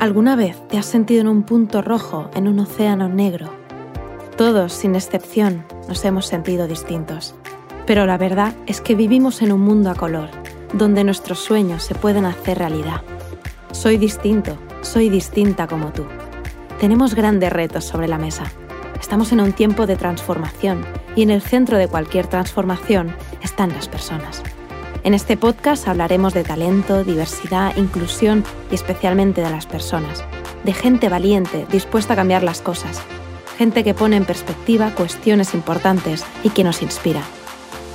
¿Alguna vez te has sentido en un punto rojo en un océano negro? Todos, sin excepción, nos hemos sentido distintos. Pero la verdad es que vivimos en un mundo a color, donde nuestros sueños se pueden hacer realidad. Soy distinto, soy distinta como tú. Tenemos grandes retos sobre la mesa. Estamos en un tiempo de transformación y en el centro de cualquier transformación están las personas. En este podcast hablaremos de talento, diversidad, inclusión y especialmente de las personas, de gente valiente dispuesta a cambiar las cosas, gente que pone en perspectiva cuestiones importantes y que nos inspira.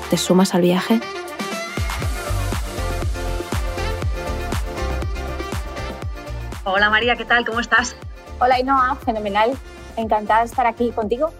¿Te sumas al viaje? Hola María, ¿qué tal? ¿Cómo estás? Hola Inoa, fenomenal. Encantada de estar aquí contigo.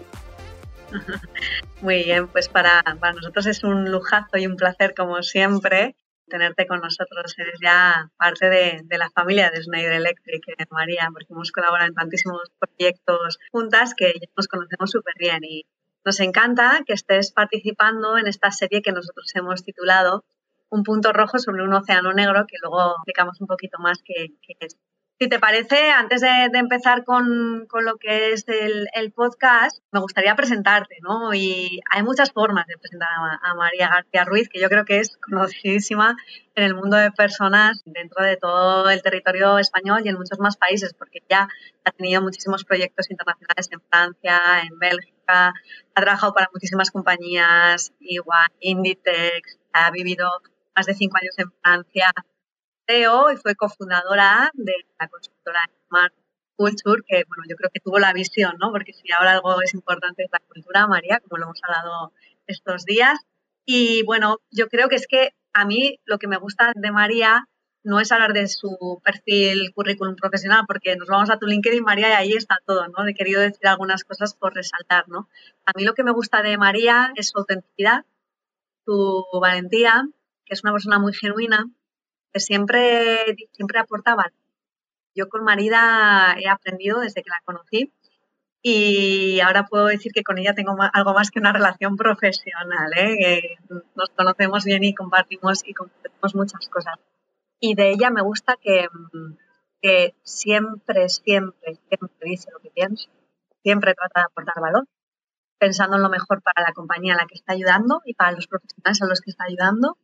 Muy bien, pues para, para nosotros es un lujazo y un placer, como siempre, tenerte con nosotros. Eres ya parte de, de, la familia de Schneider Electric, eh, María, porque hemos colaborado en tantísimos proyectos juntas que ya nos conocemos súper bien. Y nos encanta que estés participando en esta serie que nosotros hemos titulado Un punto rojo sobre un océano negro, que luego explicamos un poquito más qué, qué es. Si te parece, antes de, empezar con, con, lo que es el, el, podcast, me gustaría presentarte, ¿no? Y hay muchas formas de presentar a, a, María García Ruiz, que yo creo que es conocidísima en el mundo de personas dentro de todo el territorio español y en muchos más países, porque ya ha tenido muchísimos proyectos internacionales en Francia, en Bélgica, ha trabajado para muchísimas compañías, igual Inditex, ha vivido más de cinco años en Francia, CEO y fue cofundadora de la consultora Smart Culture, que bueno, yo creo que tuvo la visión, ¿no? Porque si ahora algo es importante es la cultura, María, como lo hemos hablado estos días. Y bueno, yo creo que es que a mí lo que me gusta de María no es hablar de su perfil currículum profesional, porque nos vamos a tu LinkedIn, María, y ahí está todo, ¿no? He querido decir algunas cosas por resaltar, ¿no? A mí lo que me gusta de María es su autenticidad, su valentía, que es una persona muy genuina, que siempre, siempre aportaba. Yo con Marida he aprendido desde que la conocí y ahora puedo decir que con ella tengo algo más que una relación profesional, ¿eh? nos conocemos bien y compartimos y compartimos muchas cosas. Y de ella me gusta que, que siempre, siempre, siempre dice lo que piensa, siempre trata de aportar valor, pensando en lo mejor para la compañía a la que está ayudando y para los profesionales a los que está ayudando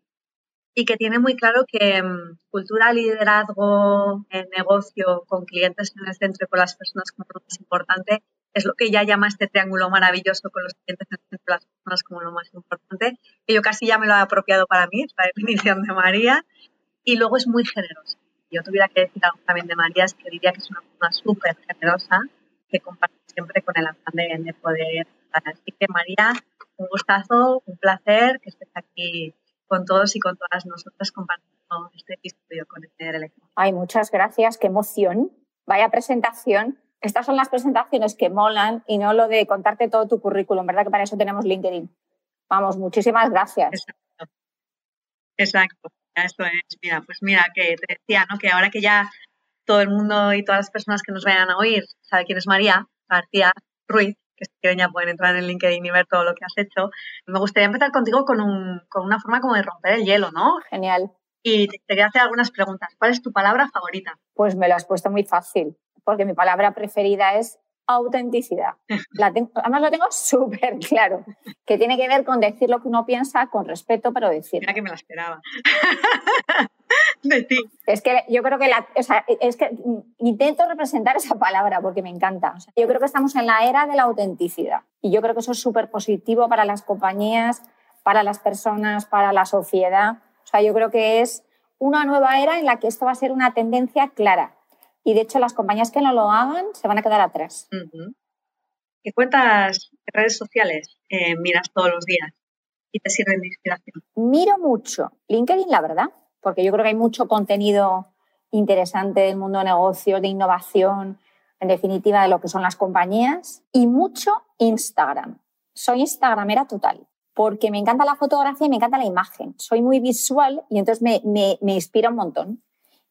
y que tiene muy claro que um, cultura, liderazgo, el negocio con clientes en el centro y con las personas como lo más importante es lo que ella llama este triángulo maravilloso con los clientes en el centro y las personas como lo más importante, que yo casi ya me lo he apropiado para mí, esta definición de María, y luego es muy generosa. Yo tuviera que decir algo también de María, es que diría que es una persona súper generosa, que comparte siempre con el afán de, de poder. Así que María, un gustazo, un placer que estés aquí con todos y con todas nosotras compartiendo este episodio con electro. Ay, muchas gracias, qué emoción. Vaya presentación. Estas son las presentaciones que molan y no lo de contarte todo tu currículum, ¿verdad? Que para eso tenemos LinkedIn. Vamos, muchísimas gracias. Exacto. Exacto. Eso es. Mira, pues mira, que te decía, ¿no? Que ahora que ya todo el mundo y todas las personas que nos vayan a oír saben quién es María García Ruiz, que si quieren ya pueden entrar en LinkedIn y ver todo lo que has hecho. Me gustaría empezar contigo con, un, con una forma como de romper el hielo, ¿no? Genial. Y te quería hacer algunas preguntas. ¿Cuál es tu palabra favorita? Pues me lo has puesto muy fácil, porque mi palabra preferida es autenticidad. La tengo, además lo tengo súper claro, que tiene que ver con decir lo que uno piensa con respeto, pero decir. Mira que me la esperaba. de ti. Es que yo creo que, la, o sea, es que intento representar esa palabra porque me encanta. O sea, yo creo que estamos en la era de la autenticidad y yo creo que eso es súper positivo para las compañías, para las personas, para la sociedad. O sea, yo creo que es una nueva era en la que esto va a ser una tendencia clara. Y de hecho, las compañías que no lo hagan se van a quedar atrás. Uh -huh. ¿Qué cuentas redes sociales eh, miras todos los días y te sirven de inspiración? Miro mucho LinkedIn, la verdad porque yo creo que hay mucho contenido interesante del mundo de negocios, de innovación, en definitiva de lo que son las compañías, y mucho Instagram. Soy Instagramera total, porque me encanta la fotografía y me encanta la imagen. Soy muy visual y entonces me, me, me inspira un montón.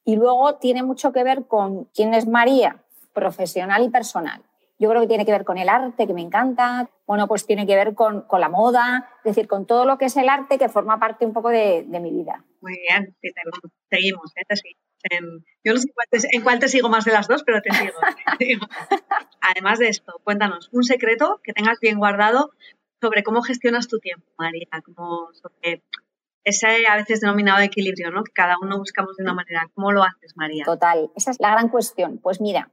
Y luego tiene mucho que ver con quién es María, profesional y personal. Yo creo que tiene que ver con el arte, que me encanta. Bueno, pues tiene que ver con, con la moda, es decir, con todo lo que es el arte que forma parte un poco de, de mi vida. Muy bien, sí, seguimos, ¿eh? En, yo no sé en cuál, te, sigo más de las dos, pero te sigo. Además de esto, cuéntanos un secreto que tengas bien guardado sobre cómo gestionas tu tiempo, María, como sobre ese a veces denominado equilibrio, ¿no? Que cada uno buscamos de una manera. ¿Cómo lo haces, María? Total, esa es la gran cuestión. Pues mira,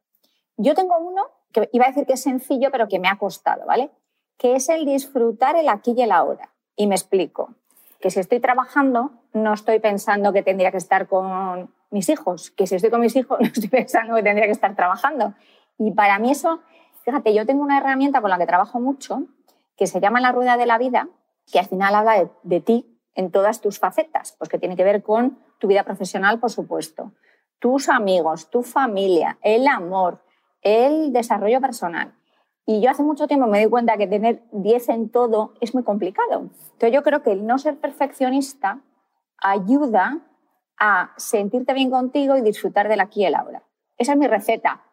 yo tengo uno que iba a decir que es sencillo, pero que me ha costado, ¿vale? Que es el disfrutar el aquí y el ahora. Y me explico. Que si estoy trabajando, no estoy pensando que tendría que estar con mis hijos. Que si estoy con mis hijos, no estoy pensando que tendría que estar trabajando. Y para mí eso, fíjate, yo tengo una herramienta con la que trabajo mucho, que se llama la rueda de la vida, que al final habla de, ti en todas tus facetas, pues que tiene que ver con tu vida profesional, por supuesto, tus amigos, tu familia, el amor, el desarrollo personal. Y yo hace mucho tiempo me di cuenta que tener 10 en todo es muy complicado. Entonces yo creo que el no ser perfeccionista ayuda a sentirte bien contigo y disfrutar del aquí y el ahora. Esa es mi receta.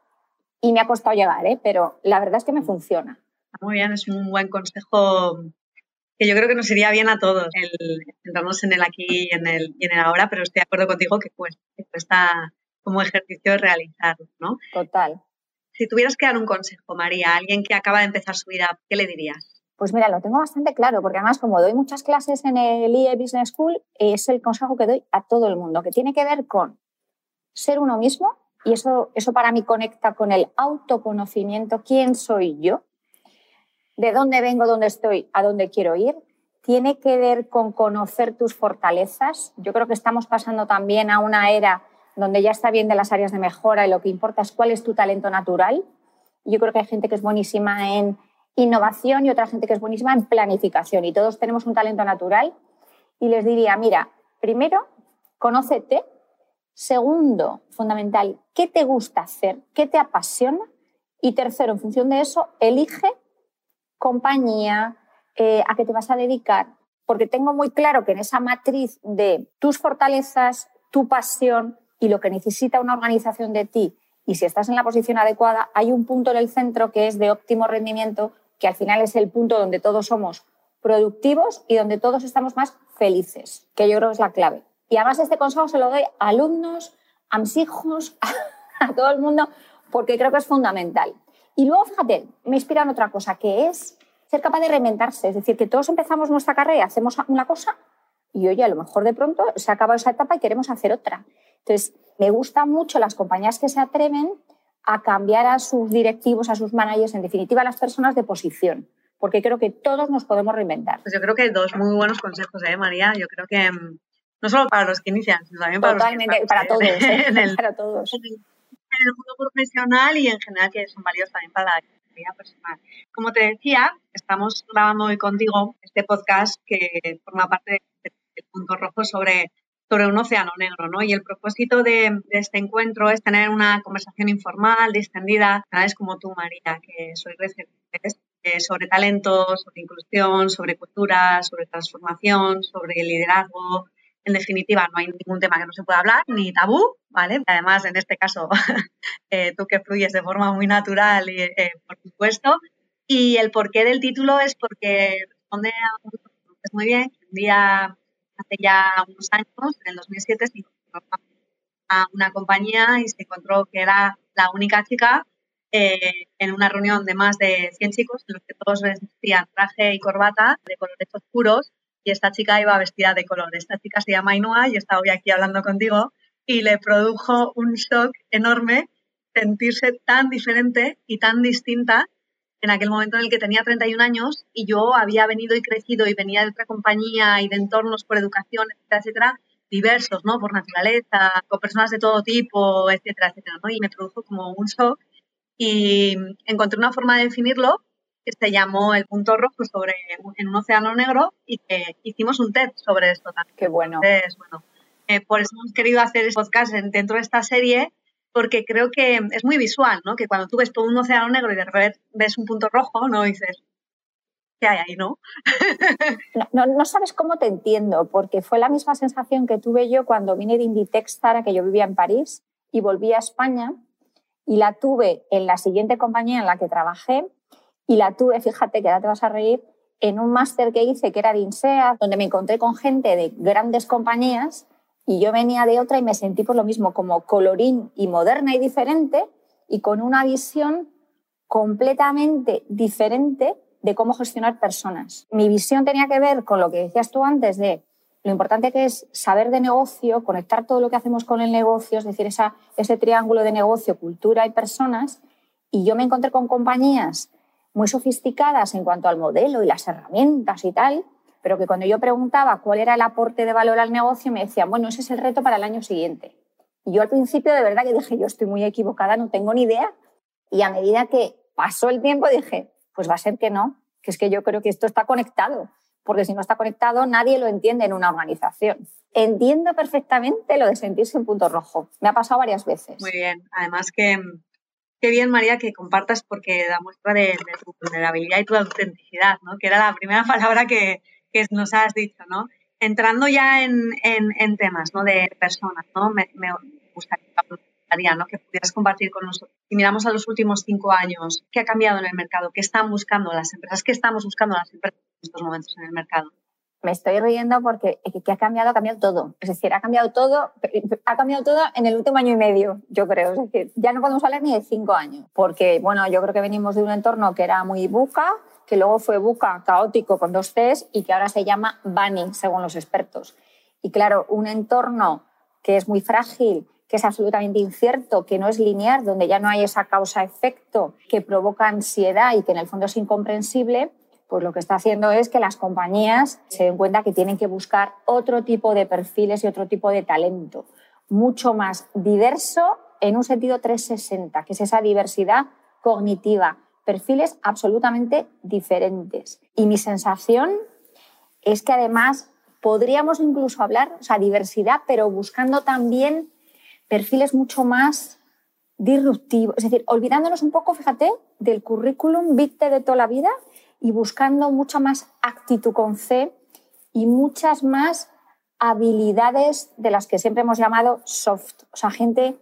Y me ha costado llegar, ¿eh? pero la verdad es que me funciona. Muy bien, es un buen consejo que yo creo que nos iría bien a todos el centrarnos en el aquí y en el, y en el ahora, pero estoy de acuerdo contigo que cuesta, como ejercicio realizarlo, ¿no? Total. Si tuvieras que dar un consejo, María, a alguien que acaba de empezar su vida, ¿qué le dirías? Pues mira, lo tengo bastante claro, porque además como doy muchas clases en el IE Business School, es el consejo que doy a todo el mundo, que tiene que ver con ser uno mismo, y eso, eso para mí conecta con el autoconocimiento, quién soy yo, de dónde vengo, dónde estoy, a dónde quiero ir. Tiene que ver con conocer tus fortalezas. Yo creo que estamos pasando también a una era donde ya está bien de las áreas de mejora y lo que importa es cuál es tu talento natural. Yo creo que hay gente que es buenísima en innovación y otra gente que es buenísima en planificación y todos tenemos un talento natural. Y les diría, mira, primero, conócete. Segundo, fundamental, ¿qué te gusta hacer? ¿Qué te apasiona? Y tercero, en función de eso, elige compañía, eh, a qué te vas a dedicar, porque tengo muy claro que en esa matriz de tus fortalezas, tu pasión y lo que necesita una organización de ti, y si estás en la posición adecuada, hay un punto en el centro que es de óptimo rendimiento, que al final es el punto donde todos somos productivos y donde todos estamos más felices, que yo creo que es la clave. Y además este consejo se lo doy a alumnos, a mis hijos, a todo el mundo, porque creo que es fundamental. Y luego, fíjate, me inspira en otra cosa, que es ser capaz de reinventarse. Es decir, que todos empezamos nuestra carrera y hacemos una cosa y, oye, a lo mejor de pronto se acaba esa etapa y queremos hacer otra. Entonces, me gustan mucho las compañías que se atreven a cambiar a sus directivos, a sus managers, en definitiva, a las personas de posición, porque creo que todos nos podemos reinventar. Pues yo creo que dos muy buenos consejos, ¿eh, María? Yo creo que mm, no solo para los que inician, sino también para los que para todos, ¿eh? para todos en el mundo profesional y en general que son válidos también para la vida personal. Como te decía, estamos grabando hoy contigo este podcast que forma parte del punto rojo sobre, sobre un océano negro, ¿no? Y el propósito de, este encuentro es tener una conversación informal, distendida, es como tú, María, que soy receptores, eh, sobre talento, sobre inclusión, sobre cultura, sobre transformación, sobre liderazgo, en definitiva, no hay ningún tema que no se pueda hablar, ni tabú, ¿vale? Además, en este caso, eh, tú que fluyes de forma muy natural, y, eh, por supuesto. Y el porqué del título es porque responde a un muy bien. Un día, hace ya unos años, en el 2007, se a una compañía y se encontró que era la única chica eh, en una reunión de más de 100 chicos, en los que todos vestían traje y corbata de colores oscuros y esta chica iba vestida de color. Esta chica se llama Ainhoa y está hoy aquí hablando contigo y le produjo un shock enorme sentirse tan diferente y tan distinta en aquel momento en el que tenía 31 años y yo había venido y crecido y venía de otra compañía y de entornos por educación, etcétera, etcétera, diversos, ¿no? Por naturaleza, con personas de todo tipo, etcétera, etcétera, ¿no? Y me produjo como un shock y encontré una forma de definirlo que se llamó El punto rojo sobre en un océano negro y que hicimos un TED sobre esto también. Qué bueno. bueno eh, por eso hemos querido hacer este podcast dentro de esta serie porque creo que es muy visual, ¿no? Que cuando tú ves todo un océano negro y de repente ves un punto rojo, ¿no? dices, ¿qué hay ahí, no? no? no? sabes cómo te entiendo, porque fue la misma sensación que tuve yo cuando vine de Inditex Zara, que yo vivía en París, y volví a España, y la tuve en la siguiente compañía en la que trabajé, y la tuve, fíjate que ahora te vas a reír, en un máster que hice que era de INSEA, donde me encontré con gente de grandes compañías Y yo venía de otra y me sentí por lo mismo como colorín y moderna y diferente y con una visión completamente diferente de cómo gestionar personas. Mi visión tenía que ver con lo que decías tú antes de lo importante que es saber de negocio, conectar todo lo que hacemos con el negocio, es decir, esa, ese triángulo de negocio, cultura y personas. Y yo me encontré con compañías muy sofisticadas en cuanto al modelo y las herramientas y tal, pero que cuando yo preguntaba cuál era el aporte de valor al negocio, me decían, bueno, ese es el reto para el año siguiente. Y yo al principio de verdad que dije, yo estoy muy equivocada, no tengo ni idea. Y a medida que pasó el tiempo dije, pues va a ser que no, que es que yo creo que esto está conectado, porque si no está conectado nadie lo entiende en una organización. Entiendo perfectamente lo de sentirse en punto rojo. Me ha pasado varias veces. Muy bien. Además que qué bien, María, que compartas porque da muestra de, tu vulnerabilidad y tu autenticidad, ¿no? Que era la primera palabra que, que nos has dicho, ¿no? Entrando ya en, temas ¿no? de personas, ¿no? Me, gustaría ¿no? que pudieras compartir con nosotros. Si miramos a los últimos cinco años, ¿qué ha cambiado en el mercado? ¿Qué están buscando las empresas? ¿Qué estamos buscando las empresas en estos momentos en el mercado? me estoy riendo porque que ha cambiado, ha cambiado todo. Es decir, ha cambiado todo, ha cambiado todo en el último año y medio, yo creo. Es decir, ya no podemos hablar ni de cinco años, porque, bueno, yo creo que venimos de un entorno que era muy buca, que luego fue buca caótico con dos Cs y que ahora se llama bunny, según los expertos. Y claro, un entorno que es muy frágil, que es absolutamente incierto, que no es lineal, donde ya no hay esa causa-efecto que provoca ansiedad y que en el fondo es incomprensible, pues lo que está haciendo es que las compañías se den cuenta que tienen que buscar otro tipo de perfiles y otro tipo de talento, mucho más diverso en un sentido 360, que es esa diversidad cognitiva, perfiles absolutamente diferentes. Y mi sensación es que además podríamos incluso hablar, o sea, diversidad, pero buscando también perfiles mucho más disruptivos, es decir, olvidándonos un poco, fíjate, del currículum vitae de toda la vida y buscando mucha más actitud con C y muchas más habilidades de las que siempre hemos llamado soft, o sea, gente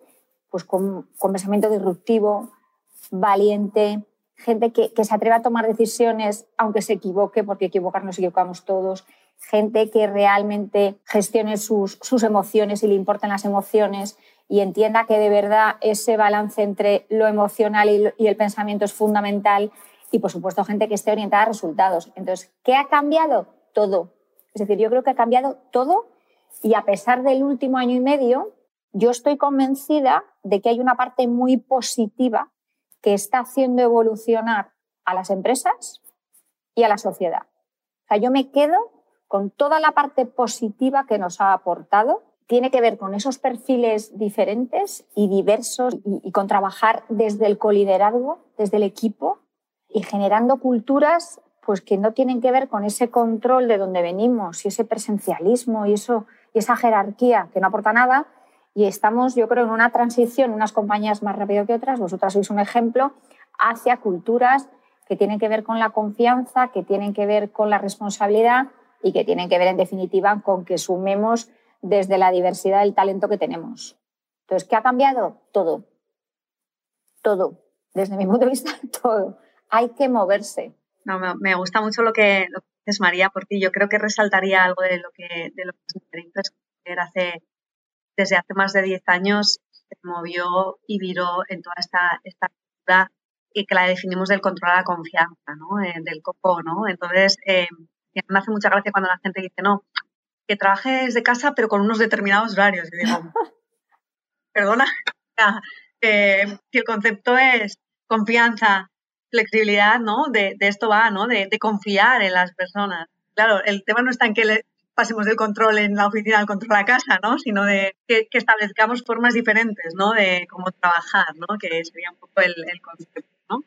pues con, con pensamiento disruptivo, valiente, gente que, se atreve a tomar decisiones aunque se equivoque, porque equivocar nos equivocamos todos, gente que realmente gestione sus, emociones y le importen las emociones y entienda que de verdad ese balance entre lo emocional y, y el pensamiento es fundamental y por supuesto gente que esté orientada a resultados. Entonces, ¿qué ha cambiado? Todo. Es decir, yo creo que ha cambiado todo y a pesar del último año y medio, yo estoy convencida de que hay una parte muy positiva que está haciendo evolucionar a las empresas y a la sociedad. O sea, yo me quedo con toda la parte positiva que nos ha aportado. Tiene que ver con esos perfiles diferentes y diversos y, con trabajar desde el coliderazgo, desde el equipo y generando culturas pues que no tienen que ver con ese control de donde venimos y ese presencialismo y, eso, y esa jerarquía que no aporta nada, y estamos, yo creo, en una transición, unas compañías más rápido que otras, vosotras sois un ejemplo, hacia culturas que tienen que ver con la confianza, que tienen que ver con la responsabilidad y que tienen que ver, en definitiva, con que sumemos desde la diversidad del talento que tenemos. Entonces, ¿qué ha cambiado? Todo. Todo. Desde mi punto de vista, todo. Hay que moverse. No, me, gusta mucho lo que, lo dices, María, porque yo creo que resaltaría algo de lo que, de lo que hace desde hace más de 10 años se movió y viró en toda esta, esta cultura que la definimos del control a la confianza, ¿no? Eh, del copo, ¿no? Entonces, eh, me hace mucha gracia cuando la gente dice, no, que trabajes de casa pero con unos determinados horarios. Y digo, perdona, eh, si el concepto es confianza, flexibilidad, ¿no? De, de esto va, ¿no? De, de, confiar en las personas. Claro, el tema no está en que le, pasemos del control en la oficina al control a casa, ¿no? Sino de que, establezcamos formas diferentes, ¿no? De cómo trabajar, ¿no? Que sería un poco el, concepto, ¿no?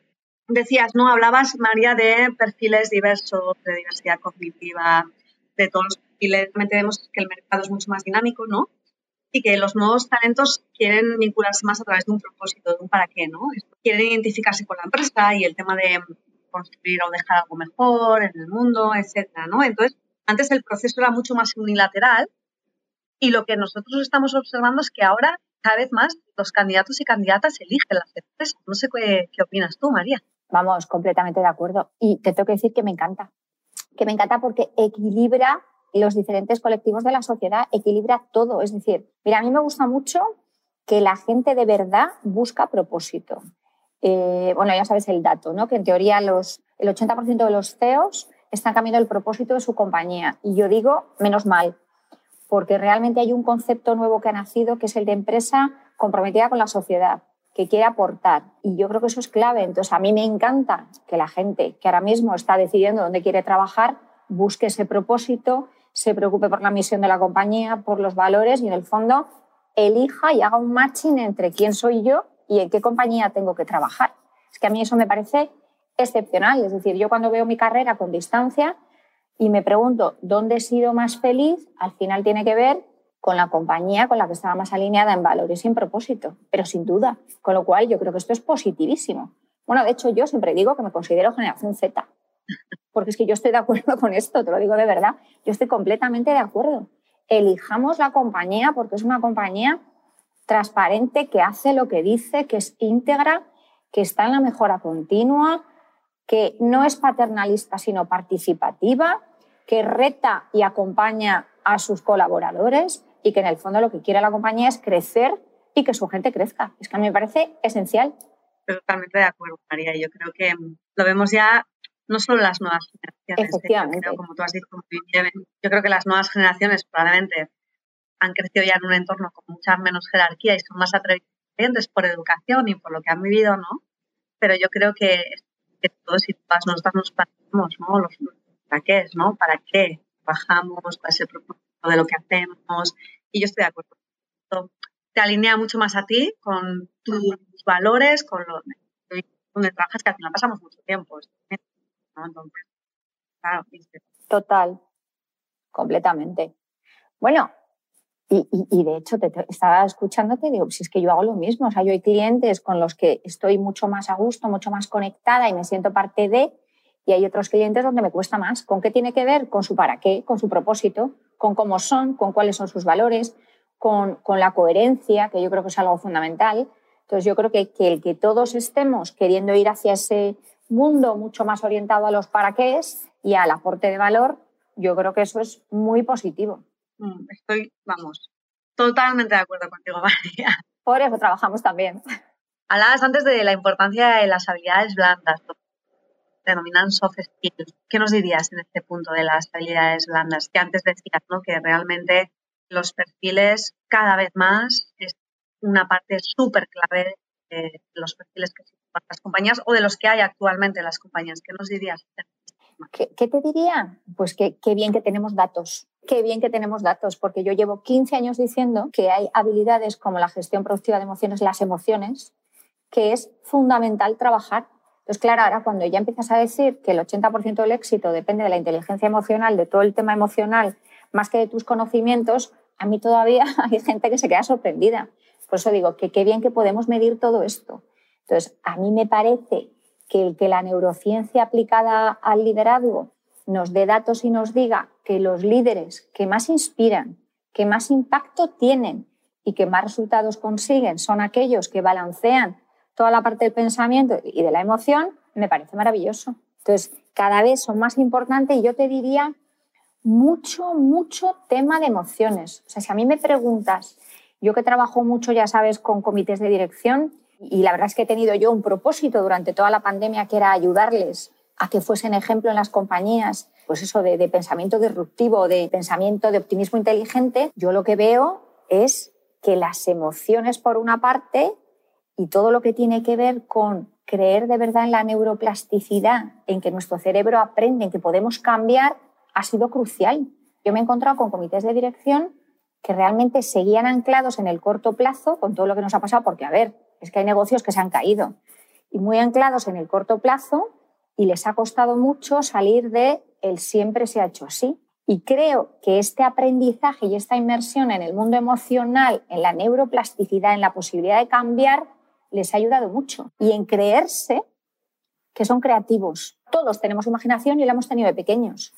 Decías, ¿no? Hablabas, María, de perfiles diversos, de diversidad cognitiva, de todos los perfiles. Realmente vemos que el mercado es mucho más dinámico, ¿no? Y que los nuevos talentos quieren vincularse más a través de un propósito, de un para qué, ¿no? Quieren identificarse con la empresa y el tema de construir o dejar algo mejor en el mundo, etcétera, ¿no? Entonces, antes el proceso era mucho más unilateral y lo que nosotros estamos observando es que ahora cada vez más los candidatos y candidatas eligen las empresas. No sé qué, opinas tú, María. Vamos, completamente de acuerdo. Y te tengo que decir que me encanta. Que me encanta porque equilibra los diferentes colectivos de la sociedad, equilibra todo. Es decir, mira, a mí me gusta mucho que la gente de verdad busca propósito. Eh, bueno, ya sabes el dato, ¿no? Que en teoría los, el 80% de los CEOs están cambiando el propósito de su compañía. Y yo digo, menos mal, porque realmente hay un concepto nuevo que ha nacido, que es el de empresa comprometida con la sociedad, que quiere aportar. Y yo creo que eso es clave. Entonces, a mí me encanta que la gente que ahora mismo está decidiendo dónde quiere trabajar busque ese propósito, se preocupe por la misión de la compañía, por los valores y en el fondo elija y haga un matching entre quién soy yo y en qué compañía tengo que trabajar. Es que a mí eso me parece excepcional. Es decir, yo cuando veo mi carrera con distancia y me pregunto dónde he sido más feliz, al final tiene que ver con la compañía con la que estaba más alineada en valores y en propósito, pero sin duda. Con lo cual yo creo que esto es positivísimo. Bueno, de hecho yo siempre digo que me considero generación Z, porque es que yo estoy de acuerdo con esto, te lo digo de verdad, yo estoy completamente de acuerdo. Elijamos la compañía porque es una compañía transparente, que hace lo que dice, que es íntegra, que está en la mejora continua, que no es paternalista sino participativa, que reta y acompaña a sus colaboradores y que en el fondo lo que quiere la compañía es crecer y que su gente crezca. Es que a mí me parece esencial. Totalmente de acuerdo, María. Yo creo que lo vemos ya no solo las nuevas generaciones. Efectivamente. como tú has dicho, yo creo que las nuevas generaciones probablemente han crecido ya en un entorno con mucha menos jerarquía y son más atrevidos por educación y por lo que han vivido, ¿no? Pero yo creo que todos y todas nos planteamos, ¿no? Los, ¿Para qué es, no? ¿Para qué trabajamos? ¿Cuál es el propósito de lo que hacemos? Y yo estoy de acuerdo. Te alinea mucho más a ti, con tus valores, con lo donde trabajas, que al final pasamos mucho tiempo. Entonces, claro, Total, completamente. Bueno, y, de hecho, te, estaba escuchándote y digo, si es que yo hago lo mismo. O sea, yo hay clientes con los que estoy mucho más a gusto, mucho más conectada y me siento parte de, y hay otros clientes donde me cuesta más. ¿Con qué tiene que ver? Con su para qué, con su propósito, con cómo son, con cuáles son sus valores, con, con la coherencia, que yo creo que es algo fundamental. Entonces, yo creo que, que el que todos estemos queriendo ir hacia ese mundo mucho más orientado a los para qué y al aporte de valor, yo creo que eso es muy positivo. Mm, estoy, vamos, totalmente de acuerdo contigo, María. Por eso trabajamos también. Hablabas antes de la importancia de las habilidades blandas, denominan soft skills. ¿Qué nos dirías en este punto de las habilidades blandas? Que antes decías ¿no? que realmente los perfiles cada vez más es una parte súper clave de los perfiles que para las compañías o de los que hay actualmente en las compañías. ¿Qué nos dirías? ¿Qué, te diría? Pues que qué bien que tenemos datos qué bien que tenemos datos, porque yo llevo 15 años diciendo que hay habilidades como la gestión productiva de emociones, las emociones, que es fundamental trabajar. Entonces, claro, ahora cuando ya empiezas a decir que el 80% del éxito depende de la inteligencia emocional, de todo el tema emocional, más que de tus conocimientos, a mí todavía hay gente que se queda sorprendida. Por eso digo que qué bien que podemos medir todo esto. Entonces, a mí me parece que, que la neurociencia aplicada al liderazgo nos dé datos y nos diga que los líderes que más inspiran, que más impacto tienen y que más resultados consiguen son aquellos que balancean toda la parte del pensamiento y de la emoción, me parece maravilloso. Entonces, cada vez son más importantes y yo te diría mucho, mucho tema de emociones. O sea, si a mí me preguntas, yo que trabajo mucho, ya sabes, con comités de dirección, y la verdad es que he tenido yo un propósito durante toda la pandemia que era ayudarles a que fuesen ejemplo en las compañías, pues eso de, pensamiento disruptivo, de pensamiento de optimismo inteligente, yo lo que veo es que las emociones por una parte y todo lo que tiene que ver con creer de verdad en la neuroplasticidad, en que nuestro cerebro aprende, en que podemos cambiar, ha sido crucial. Yo me he encontrado con comités de dirección que realmente seguían anclados en el corto plazo con todo lo que nos ha pasado, porque, a ver, es que hay negocios que se han caído, y muy anclados en el corto plazo y les ha costado mucho salir de el siempre se ha hecho así. Y creo que este aprendizaje y esta inmersión en el mundo emocional, en la neuroplasticidad, en la posibilidad de cambiar, les ha ayudado mucho. Y en creerse que son creativos. Todos tenemos imaginación y la hemos tenido de pequeños.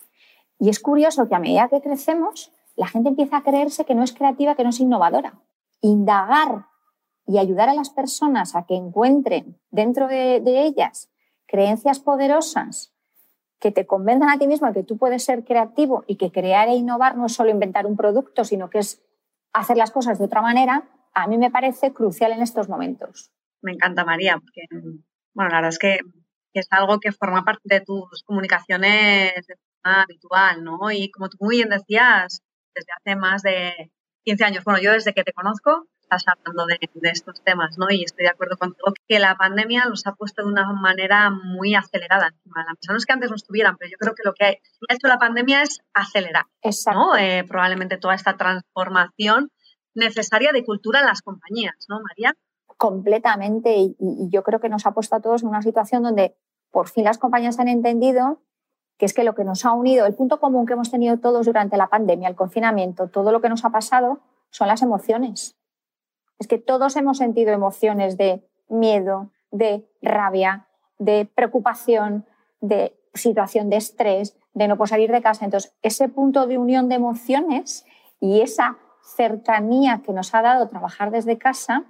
Y es curioso que a medida que crecemos, la gente empieza a creerse que no es creativa, que no es innovadora. Indagar y ayudar a las personas a que encuentren dentro de, de ellas creencias poderosas que te convenzan a ti mismo que tú puedes ser creativo y que crear e innovar no es solo inventar un producto, sino que es hacer las cosas de otra manera, a mí me parece crucial en estos momentos. Me encanta, María, porque bueno, la verdad es que es algo que forma parte de tus comunicaciones de forma habitual, ¿no? Y como tú muy bien decías, desde hace más de 15 años, bueno, yo desde que te conozco, estás hablando de, estos temas, ¿no? Y estoy de acuerdo contigo que la pandemia los ha puesto de una manera muy acelerada encima de la mesa. No es que antes no estuvieran, pero yo creo que lo que ha hecho la pandemia es acelerar, ¿no? Eh, probablemente toda esta transformación necesaria de cultura en las compañías, ¿no, María? Completamente. Y, y yo creo que nos ha puesto a todos en una situación donde por fin las compañías han entendido que es que lo que nos ha unido, el punto común que hemos tenido todos durante la pandemia, el confinamiento, todo lo que nos ha pasado, son las emociones. Es que todos hemos sentido emociones de miedo, de rabia, de preocupación, de situación de estrés, de no poder salir de casa. Entonces, ese punto de unión de emociones y esa cercanía que nos ha dado trabajar desde casa,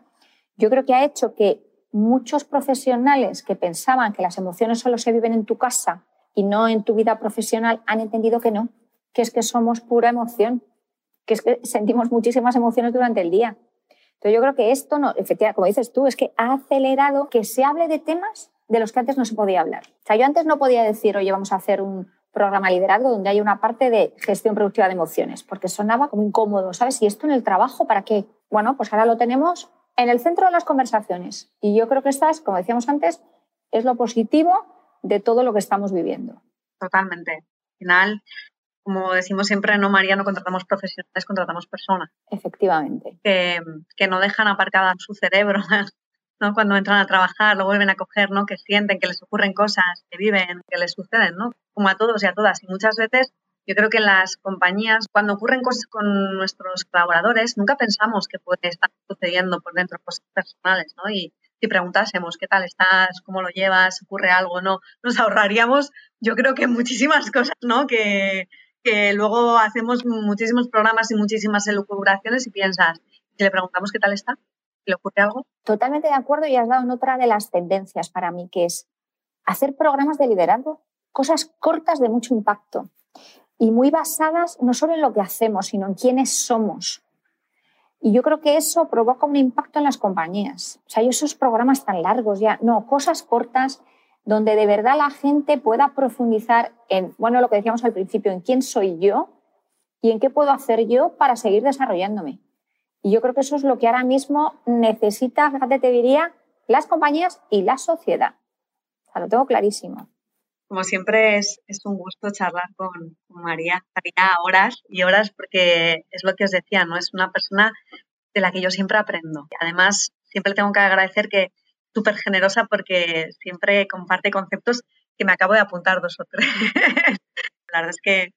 yo creo que ha hecho que muchos profesionales que pensaban que las emociones solo se viven en tu casa y no en tu vida profesional han entendido que no, que es que somos pura emoción, que es que sentimos muchísimas emociones durante el día. Entonces yo creo que esto, no, efectivamente, como dices tú, es que ha acelerado que se hable de temas de los que antes no se podía hablar. O sea, yo antes no podía decir, oye, vamos a hacer un programa liderazgo donde hay una parte de gestión productiva de emociones, porque sonaba como incómodo, ¿sabes? ¿Y esto en el trabajo para qué? Bueno, pues ahora lo tenemos en el centro de las conversaciones. Y yo creo que estas, como decíamos antes, es lo positivo de todo lo que estamos viviendo. Totalmente. Al final, como decimos siempre, no, María, no contratamos profesionales, contratamos personas. Efectivamente. Que, que no dejan aparcada su cerebro, ¿no? Cuando entran a trabajar, lo vuelven a coger, ¿no? Que sienten, que les ocurren cosas, que viven, que les suceden, ¿no? Como a todos y a todas. Y muchas veces yo creo que las compañías, cuando ocurren cosas con nuestros colaboradores, nunca pensamos que puede estar sucediendo por dentro cosas personales, ¿no? Y si preguntásemos qué tal estás, cómo lo llevas, ocurre algo, no, nos ahorraríamos, yo creo que muchísimas cosas, ¿no? Que, que luego hacemos muchísimos programas y muchísimas elucubraciones y piensas, si le preguntamos qué tal está, ¿le ocurre algo? Totalmente de acuerdo y has dado en otra de las tendencias para mí, que es hacer programas de liderazgo, cosas cortas de mucho impacto y muy basadas no solo en lo que hacemos, sino en quiénes somos. Y yo creo que eso provoca un impacto en las compañías. O sea, esos programas tan largos ya, no, cosas cortas donde de verdad la gente pueda profundizar en, bueno, lo que decíamos al principio, en quién soy yo y en qué puedo hacer yo para seguir desarrollándome. Y yo creo que eso es lo que ahora mismo necesita, fíjate, te diría, las compañías y la sociedad. O sea, lo tengo clarísimo. Como siempre es, es un gusto charlar con, María. Estaría horas y horas porque es lo que os decía, ¿no? Es una persona de la que yo siempre aprendo. Además, siempre tengo que agradecer que súper generosa porque siempre comparte conceptos que me acabo de apuntar dos o tres. la verdad es que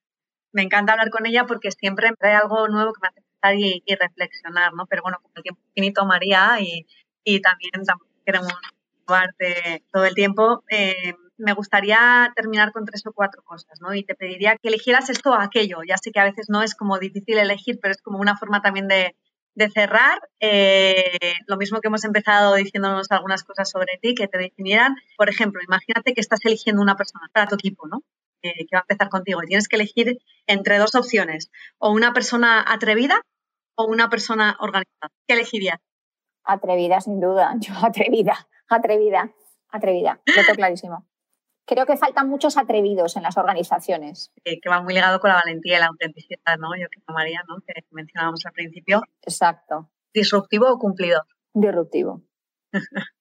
me encanta hablar con ella porque siempre trae algo nuevo que me hace pensar y, reflexionar, ¿no? Pero bueno, con el tiempo finito, María, y, y también, queremos llevarte todo el tiempo, eh, me gustaría terminar con tres o cuatro cosas, ¿no? Y te pediría que eligieras esto o aquello. Ya sé que a veces no es como difícil elegir, pero es como una forma también de, de cerrar, eh, lo mismo que hemos empezado diciéndonos algunas cosas sobre ti, que te definieran. Por ejemplo, imagínate que estás eligiendo una persona para tu equipo, ¿no? Que va a empezar contigo y tienes que elegir entre dos opciones, o una persona atrevida o una persona organizada. ¿Qué elegirías? Atrevida, sin duda. Yo atrevida, atrevida, atrevida. Lo tengo clarísimo creo que faltan muchos atrevidos en las organizaciones. que va muy ligado con la valentía y la autenticidad, ¿no? Yo creo, María, ¿no? Que mencionábamos al principio. Exacto. ¿Disruptivo o cumplido? Disruptivo.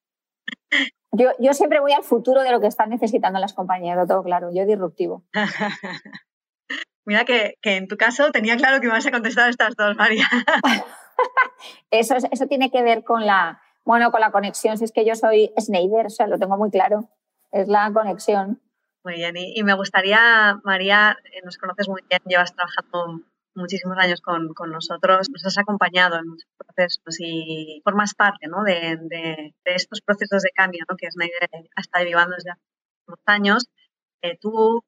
yo, yo siempre voy al futuro de lo que están necesitando las compañías, lo tengo claro. Yo disruptivo. Mira que, que, en tu caso tenía claro que ibas a contestar estas dos, María. eso, eso tiene que ver con la, bueno, con la conexión. Si es que yo soy Schneider, o sea, lo tengo muy claro es la conexión. Muy bien, y, me gustaría, María, eh, nos conoces muy bien, llevas trabajando muchísimos años con, nosotros, nos has acompañado en muchos procesos y formas parte ¿no? de, estos procesos de cambio ¿no? que Snyder ha estado vivando desde hace unos años. Eh, tú,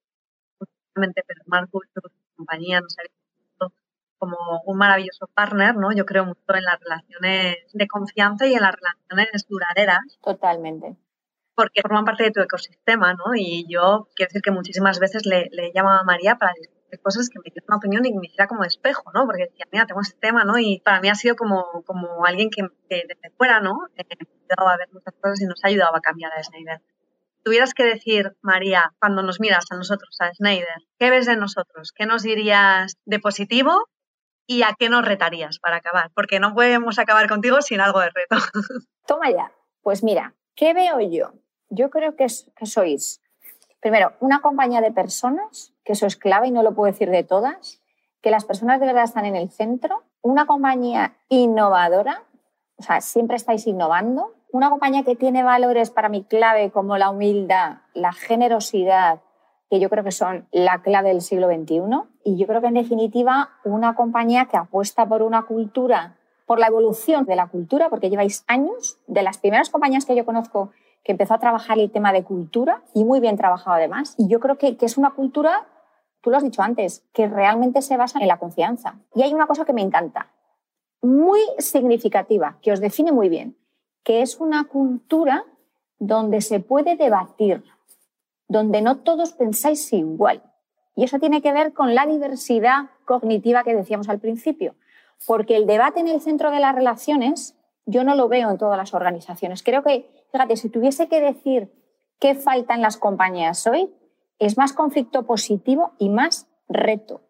justamente, Pedro Marco, tu compañía nos ha visto como un maravilloso partner, ¿no? Yo creo mucho en las relaciones de confianza y en las relaciones duraderas. Totalmente porque forman parte de tu ecosistema, ¿no? Y yo quiero decir que muchísimas veces le, le a María para cosas que me dieran una opinión y que me hiciera como espejo, ¿no? Porque decía, mira, tengo este tema, ¿no? Y para mí ha sido como, como alguien que, desde fuera, ¿no? Eh, me ha ayudado a ver muchas cosas y nos ha ayudado a cambiar a Snyder. Tuvieras que decir, María, cuando nos miras a nosotros, a Snyder, ¿qué ves de nosotros? ¿Qué nos dirías de positivo y a qué nos retarías para acabar? Porque no podemos acabar contigo sin algo de reto. Toma ya. Pues mira, ¿qué veo yo? Yo creo que, que sois, primero, una compañía de personas, que eso es clave y no lo puedo decir de todas, que las personas de verdad están en el centro, una compañía innovadora, o sea, siempre estáis innovando, una compañía que tiene valores para mí clave como la humildad, la generosidad, que yo creo que son la clave del siglo XXI. Y yo creo que en definitiva una compañía que apuesta por una cultura, por la evolución de la cultura, porque lleváis años, de las primeras compañías que yo conozco que empezó a trabajar el tema de cultura y muy bien trabajado además. Y yo creo que, que es una cultura, tú lo has dicho antes, que realmente se basa en la confianza. Y hay una cosa que me encanta, muy significativa, que os define muy bien que es una cultura donde se puede debatir, donde no todos pensáis igual. Y eso tiene que ver con la diversidad cognitiva que decíamos al principio, porque el debate en el centro de las relaciones yo no lo veo en todas las organizaciones. Creo que, fíjate, si tuviese que decir qué falta en las compañías hoy, es más conflicto positivo y más reto.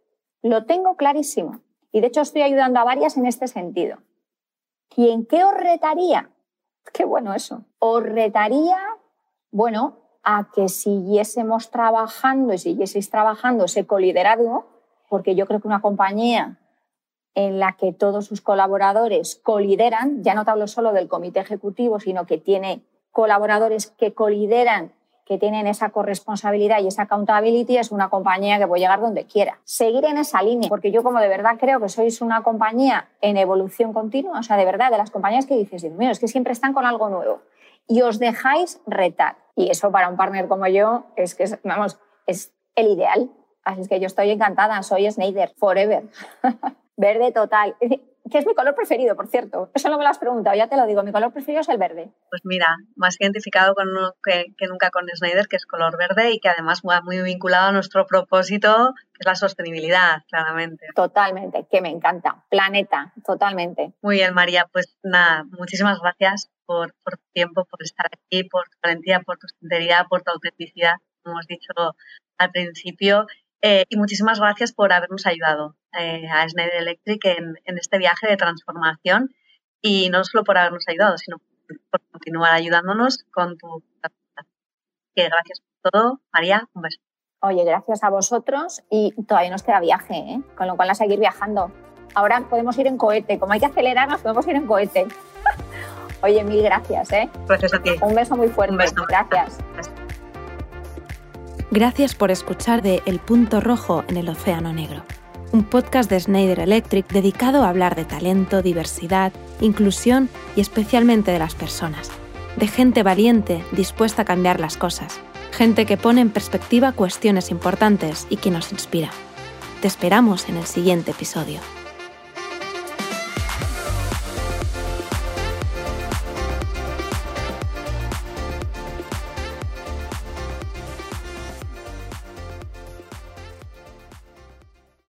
Lo tengo clarísimo. Y de hecho estoy ayudando a varias en este sentido. ¿Y en qué os retaría? Qué bueno eso. Os retaría, bueno, a que siguiésemos trabajando y siguieseis trabajando ese coliderazgo, porque yo creo que una compañía en la que todos sus colaboradores colideran, ya no te hablo solo del comité ejecutivo, sino que tiene colaboradores que colideran que tienen esa corresponsabilidad y esa accountability es una compañía que puede llegar donde quiera. Seguir en esa línea, porque yo como de verdad creo que sois una compañía en evolución continua, o sea, de verdad, de las compañías que dices, Dios mío, es que siempre están con algo nuevo y os dejáis retar. Y eso para un partner como yo es que, vamos, es el ideal. Así es que yo estoy encantada, soy Snyder, forever. Verde total que es mi color preferido, por cierto. Eso no me lo has preguntado, ya te lo digo. Mi color preferido es el verde. Pues mira, más identificado con uno que, nunca con Snyder, que es color verde y que además va muy vinculado a nuestro propósito, que es la sostenibilidad, claramente. Totalmente, que me encanta. Planeta, totalmente. Muy bien, María. Pues nada, muchísimas gracias por, por tu tiempo, por estar aquí, por tu valentía, por tu sinceridad, por tu autenticidad, como hemos dicho al principio. Eh, y muchísimas gracias por habernos ayudado eh, a Schneider Electric en, este viaje de transformación y no solo por habernos ayudado, sino por continuar ayudándonos con tu que gracias por todo. María, un beso. Oye, gracias a vosotros y todavía nos queda viaje, ¿eh? con lo cual a seguir viajando. Ahora podemos ir en cohete, como hay que acelerarnos, podemos ir en cohete. Oye, mil gracias. ¿eh? Gracias a ti. Un beso muy fuerte. Un beso. Gracias. Gracias por escuchar de El Punto Rojo en el Océano Negro, un podcast de Schneider Electric dedicado a hablar de talento, diversidad, inclusión y especialmente de las personas, de gente valiente dispuesta a cambiar las cosas, gente que pone en perspectiva cuestiones importantes y que nos inspira. Te esperamos en el siguiente episodio.